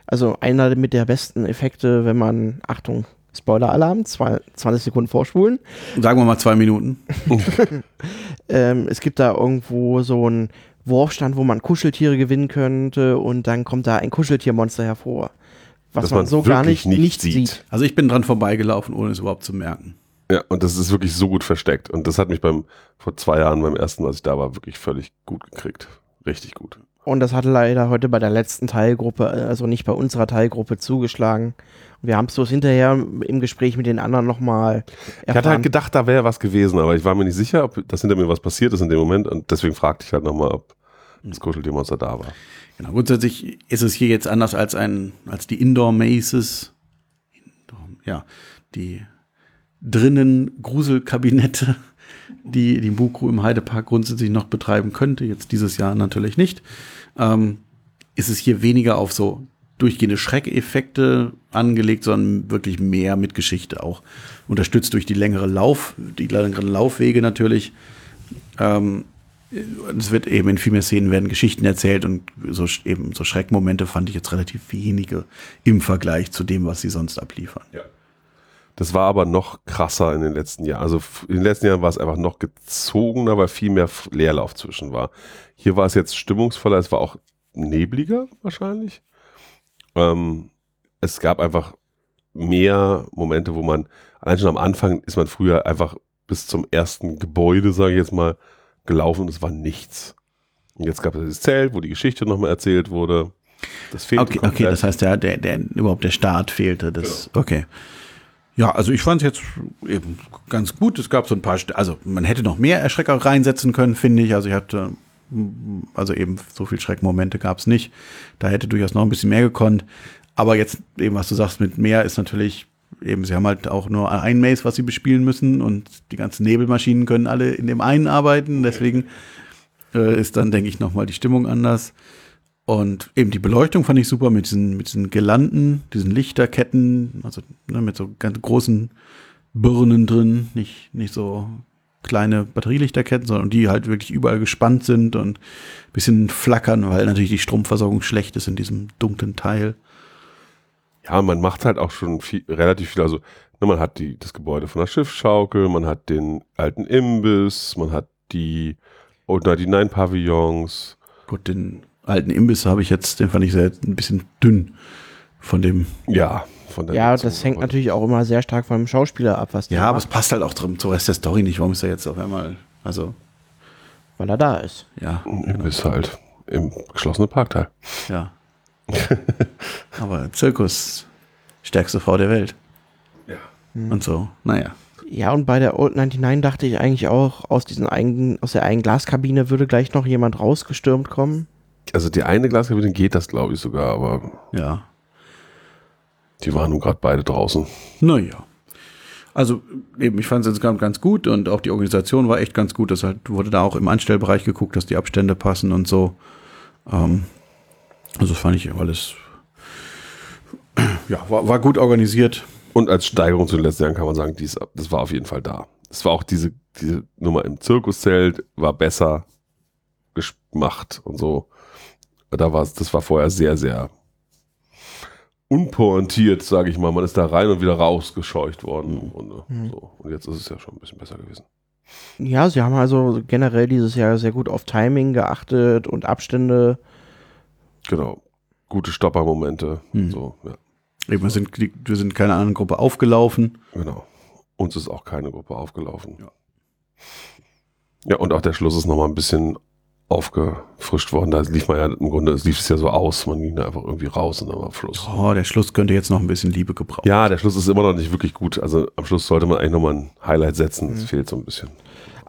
Also einer mit der besten Effekte, wenn man, Achtung, Spoiler-Alarm, zwei- 20 Sekunden vorspulen. Sagen wir mal zwei Minuten. Ähm, es gibt da irgendwo so einen Wurfstand, wo man Kuscheltiere gewinnen könnte und dann kommt da ein Kuscheltiermonster hervor. Was man man so gar nicht, nicht nicht sieht. sieht. Also ich bin dran vorbeigelaufen, ohne es überhaupt zu merken. Ja, und das ist wirklich so gut versteckt. Und das hat mich beim, vor zwei Jahren, beim ersten, Mal, als ich da war, wirklich völlig gut gekriegt. Richtig gut. Und das hat leider heute bei der letzten Teilgruppe, äh, also nicht bei unserer Teilgruppe, zugeschlagen. Und wir haben es bloß hinterher im Gespräch mit den anderen nochmal Ich hatte halt gedacht, da wäre was gewesen, aber ich war mir nicht sicher, ob das hinter mir was passiert ist in dem Moment. Und deswegen fragte ich halt nochmal, ob das Kuscheltiermonster da war. Genau, grundsätzlich ist es hier jetzt anders als ein, als die Indoor Maces. Indoor, ja, die drinnen Gruselkabinette, die die Buku im Heidepark grundsätzlich noch betreiben könnte, jetzt dieses Jahr natürlich nicht. Ähm, ist es hier weniger auf so durchgehende Schreckeffekte angelegt, sondern wirklich mehr mit Geschichte auch. Unterstützt durch die längere Lauf, die längeren Laufwege natürlich. Ähm, es wird eben in viel mehr Szenen werden Geschichten erzählt und so eben so Schreckmomente fand ich jetzt relativ wenige im Vergleich zu dem, was sie sonst abliefern. Das war aber noch krasser in den letzten Jahren. Also in den letzten Jahren war es einfach noch gezogener, weil viel mehr Leerlauf zwischen war. Hier war es jetzt stimmungsvoller, es war auch nebliger wahrscheinlich. Ähm, es gab einfach mehr Momente, wo man, allein schon am Anfang ist man früher einfach bis zum ersten Gebäude, sage ich jetzt mal, gelaufen und es war nichts. Und jetzt gab es das Zelt, wo die Geschichte nochmal erzählt wurde. Das fehlte Okay, komplett. okay, das heißt, der, der, der, überhaupt der Start fehlte. Das, okay. Ja, also ich fand es jetzt eben ganz gut. Es gab so ein paar, St- also man hätte noch mehr Erschrecker reinsetzen können, finde ich. Also ich hatte, also eben so viel Schreckmomente gab es nicht. Da hätte durchaus noch ein bisschen mehr gekonnt. Aber jetzt eben, was du sagst, mit mehr ist natürlich eben, sie haben halt auch nur ein Maze, was sie bespielen müssen und die ganzen Nebelmaschinen können alle in dem einen arbeiten. Deswegen äh, ist dann, denke ich, nochmal die Stimmung anders. Und eben die Beleuchtung fand ich super mit diesen, mit diesen Girlanden, diesen Lichterketten, also ne, mit so ganz großen Birnen drin, nicht, nicht so kleine Batterielichterketten, sondern die halt wirklich überall gespannt sind und ein bisschen flackern, weil natürlich die Stromversorgung schlecht ist in diesem dunklen Teil. Ja, man macht halt auch schon viel, relativ viel. Also, ne, man hat die, das Gebäude von der Schiffsschaukel, man hat den alten Imbiss, man hat die, oder die Nine Pavillons. Gut, den alten Imbiss habe ich jetzt, den fand ich sehr ein bisschen dünn von dem. Ja, von der Ja, Nutzung. das hängt natürlich auch immer sehr stark vom Schauspieler ab, was der Ja, aber es macht, passt halt auch drum zum Rest der Story nicht. Warum ist er jetzt auf einmal, also, weil er da ist. ja, Imbiss halt im geschlossenen Parkteil. ja. aber Zirkus, stärkste Frau der Welt. Ja. Und so, naja. Ja, und bei der Old 99 dachte ich eigentlich auch, aus, diesen einen, aus der einen Glaskabine würde gleich noch jemand rausgestürmt kommen. Also, die eine Glaskabine geht das, glaube ich, sogar, aber Ja. die waren nun gerade beide draußen. Naja. Also eben, ich fand es insgesamt ganz gut und auch die Organisation war echt ganz gut. Das halt wurde da auch im Anstellbereich geguckt, dass die Abstände passen und so. Ähm, also das fand ich alles, ja, war, war gut organisiert. Und als Steigerung zu den letzten Jahren kann man sagen, dies, das war auf jeden Fall da. Es war auch diese, diese Nummer im Zirkuszelt, war besser gemacht und so. Da war das war vorher sehr, sehr unpointiert, sage ich mal. Man ist da rein und wieder rausgescheucht worden. Und, äh, so. und jetzt ist es ja schon ein bisschen besser gewesen. Ja, sie haben also generell dieses Jahr sehr gut auf Timing geachtet und Abstände. Genau. Gute Stoppermomente. Hm. So, ja. Eben, wir, sind, wir sind keine anderen Gruppe aufgelaufen. Genau. Uns ist auch keine Gruppe aufgelaufen. Ja. Ja, und auch der Schluss ist nochmal ein bisschen aufgefrischt worden. Da lief man ja im Grunde, es lief es ja so aus. Man ging da einfach irgendwie raus und dann war Schluss. Oh, der Schluss könnte jetzt noch ein bisschen Liebe gebrauchen. Ja, der Schluss ist immer noch nicht wirklich gut. Also am Schluss sollte man eigentlich nochmal ein Highlight setzen. Das fehlt so ein bisschen.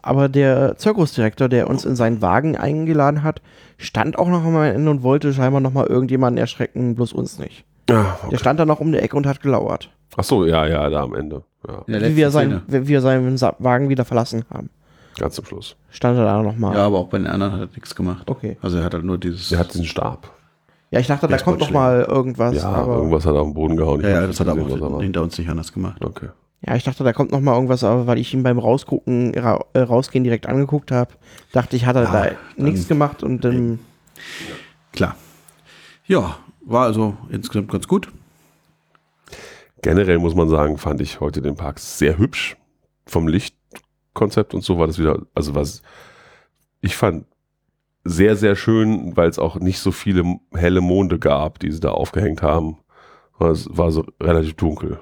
Aber der Zirkusdirektor, der uns in seinen Wagen eingeladen hat, stand auch noch am Ende und wollte scheinbar noch mal irgendjemanden erschrecken, bloß uns nicht. Ja, Der stand da noch um die Ecke und hat gelauert. Ach so, ja, ja, da am Ende. Ja, In Wie wir, letzten sein, Szene. wie wir seinen Wagen wieder verlassen haben. Ganz zum Schluss. Stand er da noch mal. Ja, aber auch bei den anderen hat er nichts gemacht. Okay. Also er hat halt nur dieses. Der hat diesen Stab. Ja, ich dachte, da kommt noch mal irgendwas. Ja, aber, irgendwas hat er auf den Boden gehauen. Ich ja, ja, das hat er aber er hinter uns nicht anders gemacht. Okay. ja, ich dachte, da kommt noch mal irgendwas, aber weil ich ihn beim Rausgucken, ra äh, rausgehen direkt angeguckt habe, dachte ich, hat er Ja, da nichts gemacht und dann, Klar. Ja, war also insgesamt ganz gut. Generell muss man sagen, fand ich heute den Park sehr hübsch. Vom Lichtkonzept und so war das wieder, also was ich fand sehr, sehr schön, weil es auch nicht so viele helle Monde gab, die sie da aufgehängt haben. Es war so relativ dunkel.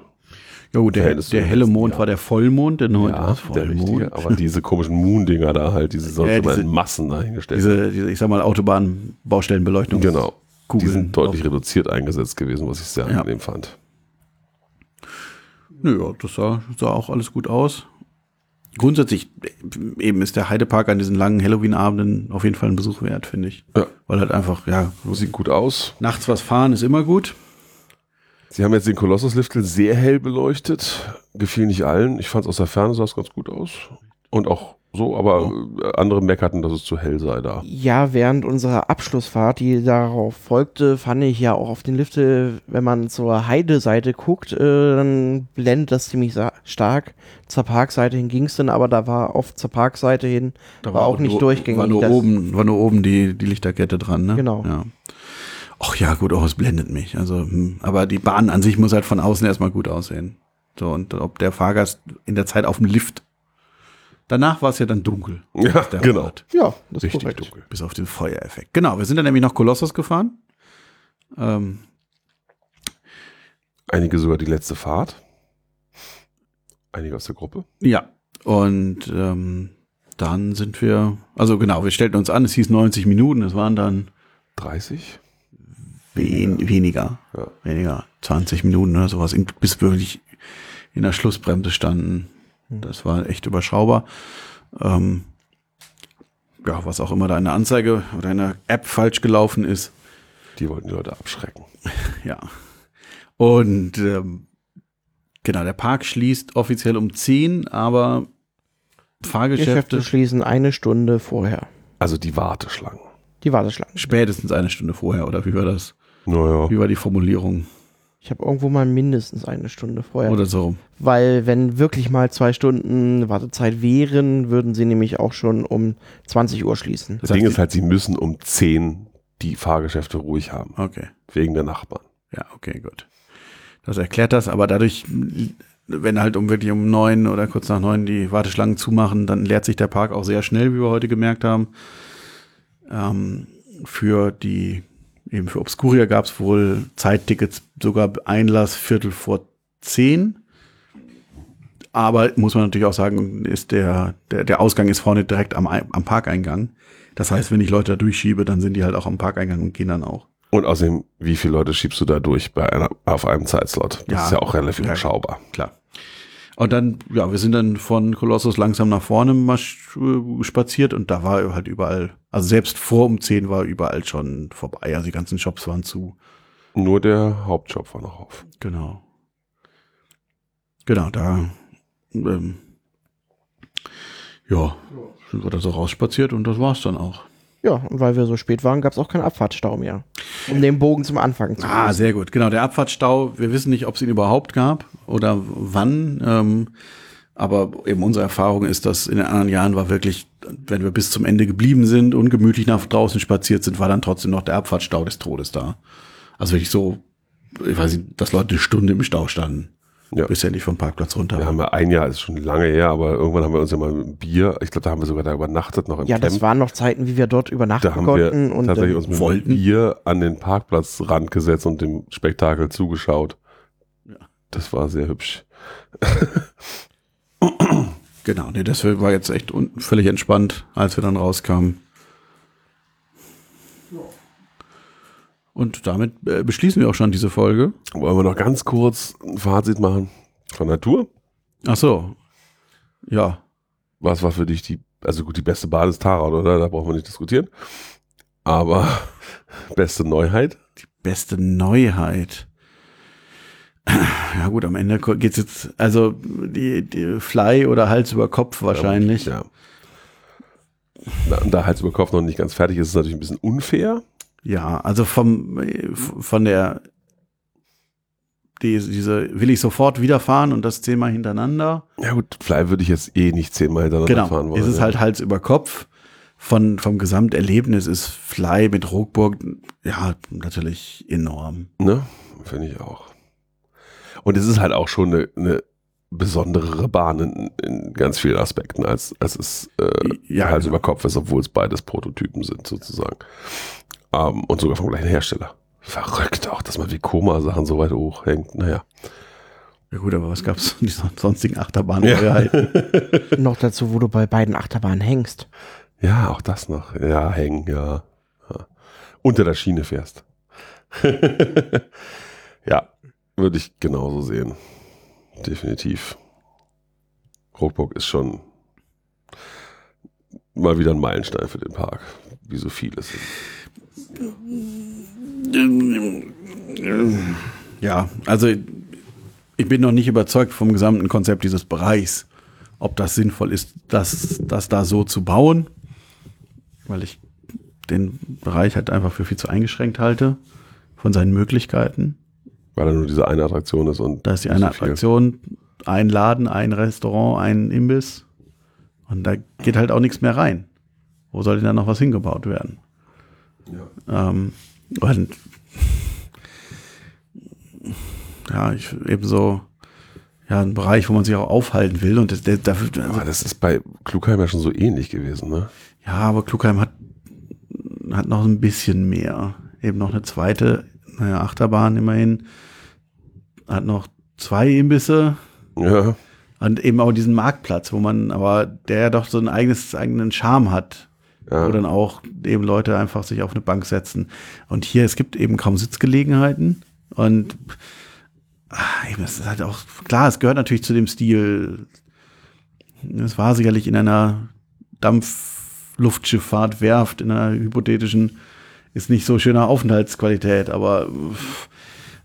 Ja, gut, der, der helle Mond Jahren. war der Vollmond, der neunte Ja, das der Vollmond. richtige. Aber diese komischen Moon-Dinger da halt, diese sonst Ja, diese- in Massen dahingestellt. diese, diese, ich sag mal, Autobahnbaustellenbeleuchtung. genau. Die Kugeln sind deutlich auf- reduziert eingesetzt gewesen, was ich sehr Ja. angenehm fand. Nö, ja, das sah, sah auch alles gut aus. Grundsätzlich eben ist der Heidepark an diesen langen Halloween-Abenden auf jeden Fall ein Besuch wert, finde ich. Ja. Weil halt einfach, ja, Sieht gut aus. nachts was fahren ist immer gut. Sie haben jetzt den Kolossus-Liftel sehr hell beleuchtet. Gefiel nicht allen. Ich fand es aus der Ferne sah es ganz gut aus. Und auch so, aber äh, andere meckerten, dass es zu hell sei da. ja, während unserer Abschlussfahrt, die darauf folgte, fand ich ja auch auf den Lifte, wenn man zur Heideseite guckt, äh, dann blendet das ziemlich stark. Zur Parkseite hin ging es dann, aber da war auf zur Parkseite hin, Da war, auch nicht nur, durchgängig. War nur das- oben, war nur oben die, die Lichterkette dran, ne? Genau. Ja. Ach ja, gut, auch es blendet mich. Also, hm, aber die Bahn an sich muss halt von außen erstmal gut aussehen. So, und ob der Fahrgast in der Zeit auf dem Lift. Danach war es ja dann dunkel. Ja, Der genau. Ort. Ja, das ist Richtig korrekt. dunkel. Bis auf den Feuereffekt. Genau, wir sind dann nämlich noch Kolossus gefahren. Ähm, Einige sogar die letzte Fahrt. Einige aus der Gruppe. ja, und ähm, dann sind wir, also genau, wir stellten uns an, es hieß 90 Minuten, es waren dann 30. wen, weniger, Ja. weniger, 20 Minuten oder sowas, in, bis wir wirklich in der Schlussbremse standen. Das war echt überschaubar. Ähm, ja, was auch immer da in der Anzeige oder in der App falsch gelaufen ist. Die wollten die Leute abschrecken. Ja. Und ähm, genau, der Park schließt offiziell um 10, aber Geschäfte Fahrgeschäfte schließen eine Stunde vorher. Also die Warteschlangen. Die Warteschlangen. spätestens eine Stunde vorher, oder wie war das? Naja. Wie war die Formulierung? Ich habe irgendwo mal mindestens eine Stunde vorher. Oder so. Weil wenn wirklich mal zwei Stunden Wartezeit wären, würden sie nämlich auch schon um 20 Uhr schließen. Das Das Ding ist halt, sie müssen um 10 die Fahrgeschäfte ruhig haben. Okay. Wegen der Nachbarn. Ja, okay, gut. Das erklärt das, aber dadurch, wenn halt um wirklich um neun oder kurz nach neun die Warteschlangen zumachen, dann leert sich der Park auch sehr schnell, wie wir heute gemerkt haben. Ähm, für die, eben für Obscuria gab es wohl Zeittickets, sogar Einlass Viertel vor zehn. Aber muss man natürlich auch sagen, ist der, der, der Ausgang ist vorne direkt am, am Parkeingang. Das heißt, wenn ich Leute da durchschiebe, dann sind die halt auch am Parkeingang und gehen dann auch. Und außerdem, wie viele Leute schiebst du da durch bei einer, auf einem Zeitslot? Das Ja. ist ja auch relativ überschaubar. klar. Und dann, ja, wir sind dann von Kolossus langsam nach vorne äh, spaziert und da war halt überall, also selbst vor um 10 war überall schon vorbei. Also die ganzen Shops waren zu. Nur der Hauptjob war noch auf. Genau. Genau, da, ähm, ja, sind wir da so rausspaziert und das war's dann auch. Ja, und weil wir so spät waren, gab es auch keinen Abfahrtsstau mehr. Um den Bogen zum Anfang zu Ah, lösen. sehr gut. Genau, der Abfahrtsstau, wir wissen nicht, ob es ihn überhaupt gab oder wann. Ähm, aber eben unsere Erfahrung ist, dass in den anderen Jahren war wirklich, wenn wir bis zum Ende geblieben sind und gemütlich nach draußen spaziert sind, war dann trotzdem noch der Abfahrtsstau des Todes da. Also wirklich so, ich weiß nicht, dass Leute eine Stunde im Stau standen. Ja. bist ja nicht vom Parkplatz runter. Wir haben ja ein Jahr, ist schon lange her, aber irgendwann haben wir uns ja mal mit einem Bier, ich glaube, da haben wir sogar da übernachtet, noch im Ja, das Camp. waren noch Zeiten, wie wir dort übernachten Da haben konnten. wir und tatsächlich ähm, uns mit wollten. Bier an den Parkplatzrand gesetzt und dem Spektakel zugeschaut. Ja. Das war sehr hübsch. Genau, nee, das war jetzt echt völlig entspannt, als wir dann rauskamen. Und damit äh, beschließen wir auch schon diese Folge. Wollen wir noch ganz kurz ein Fazit machen von der Tour? Ach so. Ja. Was war für dich die, also gut, die beste Bahn ist Taran, oder? Da brauchen wir nicht diskutieren. Aber beste Neuheit? Beste Neuheit. Ja gut, am Ende ko- geht's jetzt, also die, die Fly oder Hals über Kopf wahrscheinlich. Ja. Da, da Hals über Kopf noch nicht ganz fertig ist, ist es natürlich ein bisschen unfair. Ja, also vom von der die, diese will ich sofort wiederfahren und das zehnmal hintereinander. Ja gut, Fly würde ich jetzt eh nicht zehnmal hintereinander Genau, fahren wollen. es ist ja. halt Hals über Kopf. Von, vom Gesamterlebnis ist Fly mit Rockburg ja natürlich enorm. Ne? Finde ich auch. Und es ist halt auch schon eine, eine besondere Bahn in, in ganz vielen Aspekten, als, als es äh, Ja, Hals genau. über Kopf ist, obwohl es beides Prototypen sind, sozusagen. Ähm, und sogar vom gleichen Hersteller. Verrückt auch, dass man wie Koma-Sachen so weit hochhängt. Naja. Ja gut, aber was gab's in diesen sonstigen Achterbahnneuheiten? noch dazu, wo du bei beiden Achterbahnen hängst. Ja, auch das noch. Ja, hängen, ja. ja. Unter der Schiene fährst. ja, würde ich genauso sehen. Definitiv. Rockburg ist schon mal wieder ein Meilenstein für den Park, wie so vieles. Ja, also ich bin noch nicht überzeugt vom gesamten Konzept dieses Bereichs, ob das sinnvoll ist, das, das da so zu bauen, weil ich den Bereich halt einfach für viel zu eingeschränkt halte von seinen Möglichkeiten. Weil er nur diese eine Attraktion ist und Da ist die eine so. Attraktion, ein Laden, ein Restaurant, ein Imbiss und da geht halt auch nichts mehr rein. Wo soll denn da noch was hingebaut werden? Ähm, und ja, ich eben so, ja, ein Bereich, wo man sich auch aufhalten will. Und das, der, dafür, Aber das ist bei Klugheim ja schon so ähnlich gewesen, ne? ja, aber Klugheim hat, hat noch ein bisschen mehr. Eben noch eine zweite, naja, Achterbahn immerhin. Hat noch zwei Imbisse Ja. und eben auch diesen Marktplatz, wo man, aber der ja doch so ein eigenes, eigenen Charme hat. ja. wo dann auch eben Leute einfach sich auf eine Bank setzen. Und hier, es gibt eben kaum Sitzgelegenheiten und ah, eben, es ist halt auch, klar, es gehört natürlich zu dem Stil. Es war sicherlich in einer Dampfluftschifffahrt, Werft, in einer hypothetischen, ist nicht so schöner Aufenthaltsqualität, aber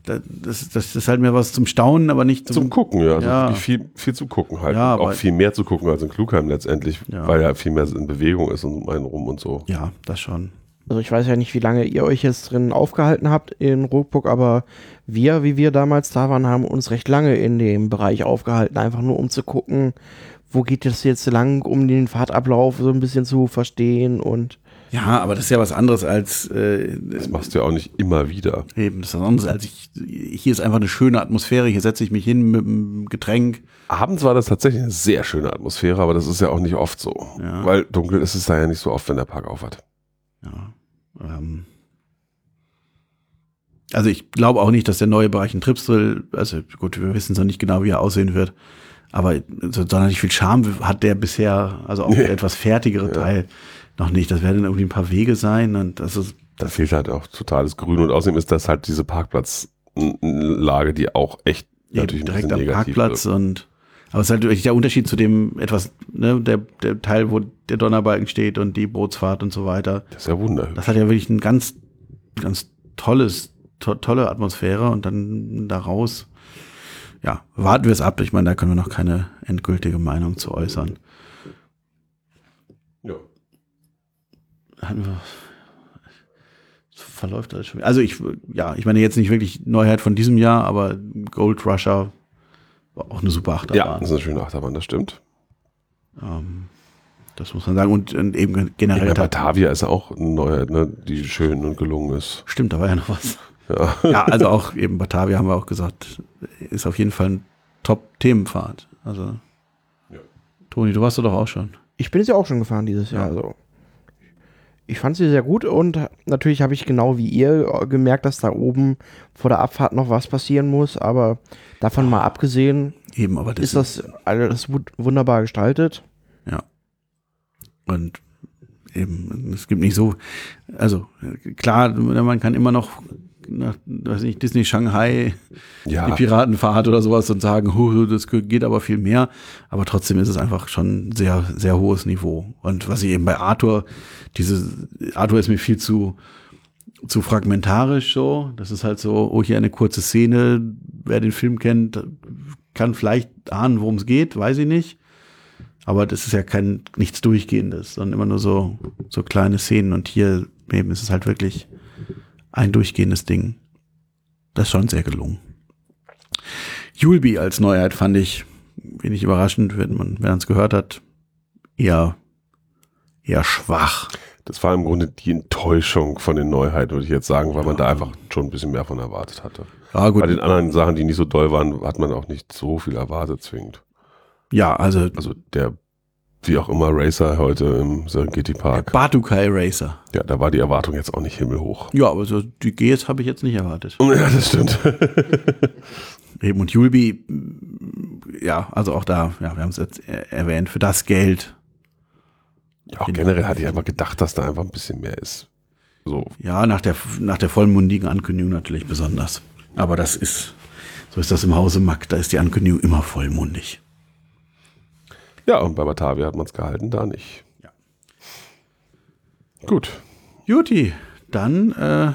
da- das, das ist halt mehr was zum Staunen, aber nicht Zum Gucken, ja. Also Ja. viel, viel zu gucken halt. Ja, auch viel mehr zu gucken als in Klugheim letztendlich, Ja. weil ja viel mehr in Bewegung ist und um einen rum und so. Ja, das schon. Also ich weiß ja nicht, wie lange ihr euch jetzt drin aufgehalten habt in Rockburg, aber wir, wie wir damals da waren, haben uns recht lange in dem Bereich aufgehalten, einfach nur um zu gucken, wo geht es jetzt lang, um den Fahrtablauf so ein bisschen zu verstehen und Ja, aber das ist ja was anderes als äh, Das machst du ja auch nicht immer wieder. Eben, das ist was anderes als ich. Hier ist einfach eine schöne Atmosphäre. Hier setze ich mich hin mit einem Getränk. Abends war das tatsächlich eine sehr schöne Atmosphäre, aber das ist ja auch nicht oft so. Ja. Weil dunkel ist es da ja nicht so oft, wenn der Park auf hat. Ja. Ähm. Also ich glaube auch nicht, dass der neue Bereich in Tripsdrill, also gut, wir wissen noch nicht genau, wie er aussehen wird, aber so sonderlich viel Charme hat der bisher, also auch Nee. der etwas fertigere Teil noch nicht. Das werden irgendwie ein paar Wege sein und das ist Da fehlt halt auch totales Grün und außerdem ist das halt diese Parkplatzlage, die auch echt eben natürlich ein direkt bisschen am Parkplatz wirkt. und aber es ist halt wirklich der Unterschied zu dem etwas, ne, der, der Teil, wo der Donnerbalken steht und die Bootsfahrt und so weiter. Das ist ja wunderhübsch. Das hat ja wirklich ein ganz, ganz tolles, to tolle Atmosphäre und dann da raus. Ja, warten wir es ab. Ich meine, da können wir noch keine endgültige Meinung zu äußern. Ja. Hatten wir, verläuft alles schon. Also ich, ja, ich meine jetzt nicht wirklich Neuheit von diesem Jahr, aber Gold Rusher war auch eine super ja, Achterbahn. das ist eine schöne Achterbahn, das stimmt. Ähm, das muss man sagen. Und, und eben generell. Ja, da- Batavia ist auch eine Neuheit, ne, die schön und gelungen ist. Stimmt, da war ja noch was. Ja. Ja, also auch eben Batavia haben wir auch gesagt, ist auf jeden Fall ein Top-Themenfahrt. Also, Ja. Toni, du warst doch auch schon. Ich bin es ja auch schon gefahren dieses Jahr. Also. Ich fand sie sehr gut und natürlich habe ich genau wie ihr gemerkt, dass da oben vor der Abfahrt noch was passieren muss. Aber davon mal abgesehen, Eben, aber das ist das alles wu- wunderbar gestaltet. Ja. Und eben, es gibt nicht so, also klar, man kann immer noch, nach, weiß nicht, Disney Shanghai, Ja. die Piratenfahrt oder sowas und sagen, hu, das geht aber viel mehr. Aber trotzdem ist es einfach schon ein sehr, sehr hohes Niveau. Und was ich eben bei Arthur, diese, Arthur ist mir viel zu, zu fragmentarisch so. Das ist halt so, oh, hier eine kurze Szene. Wer den Film kennt, kann vielleicht ahnen, worum es geht, weiß ich nicht. Aber das ist ja kein nichts Durchgehendes, sondern immer nur so, so kleine Szenen. Und hier eben ist es halt wirklich ein durchgehendes Ding. Das ist schon sehr gelungen. Julbi als Neuheit fand ich wenig überraschend, wenn man, wenn es gehört hat, eher, eher schwach. Das war im Grunde die Enttäuschung von den Neuheiten, würde ich jetzt sagen, weil man da einfach schon ein bisschen mehr von erwartet hatte. Ja, gut. Bei den anderen Sachen, die nicht so doll waren, hat man auch nicht so viel erwartet zwingend. Ja, also Also der, wie auch immer, Racer heute im Serengeti Park. Batukai Racer. Ja, da war die Erwartung jetzt auch nicht himmelhoch. Ja, aber so die Gs habe ich jetzt nicht erwartet. Ja, das stimmt. Eben und Julbi, ja, also auch da, ja, wir haben es jetzt er- erwähnt, für das Geld, Ja, auch generell hatte ich einfach gedacht, dass da einfach ein bisschen mehr ist. So, ja, nach der, nach der vollmundigen Ankündigung natürlich besonders. Aber das ist, so ist das im Hause Mack, da ist die Ankündigung immer vollmundig. Ja, und bei Batavia hat man es gehalten, da nicht. Ja. Gut. Juti, dann äh,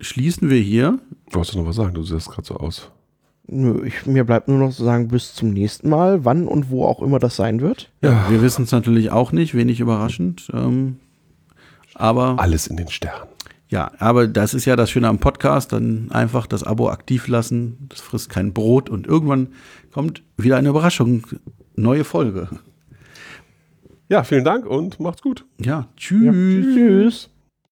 schließen wir hier. Wolltest du noch was sagen? Du siehst gerade so aus. Nö, ich, mir bleibt nur noch zu sagen, bis zum nächsten Mal, wann und wo auch immer das sein wird. Ja, wir wissen es natürlich auch nicht, wenig überraschend. Ähm, aber Alles in den Sternen. ja, aber das ist ja das Schöne am Podcast, dann einfach das Abo aktiv lassen, das frisst kein Brot und irgendwann kommt wieder eine Überraschung, neue Folge. Ja, vielen Dank und macht's gut. Ja, tschüss. Ja, tschüss.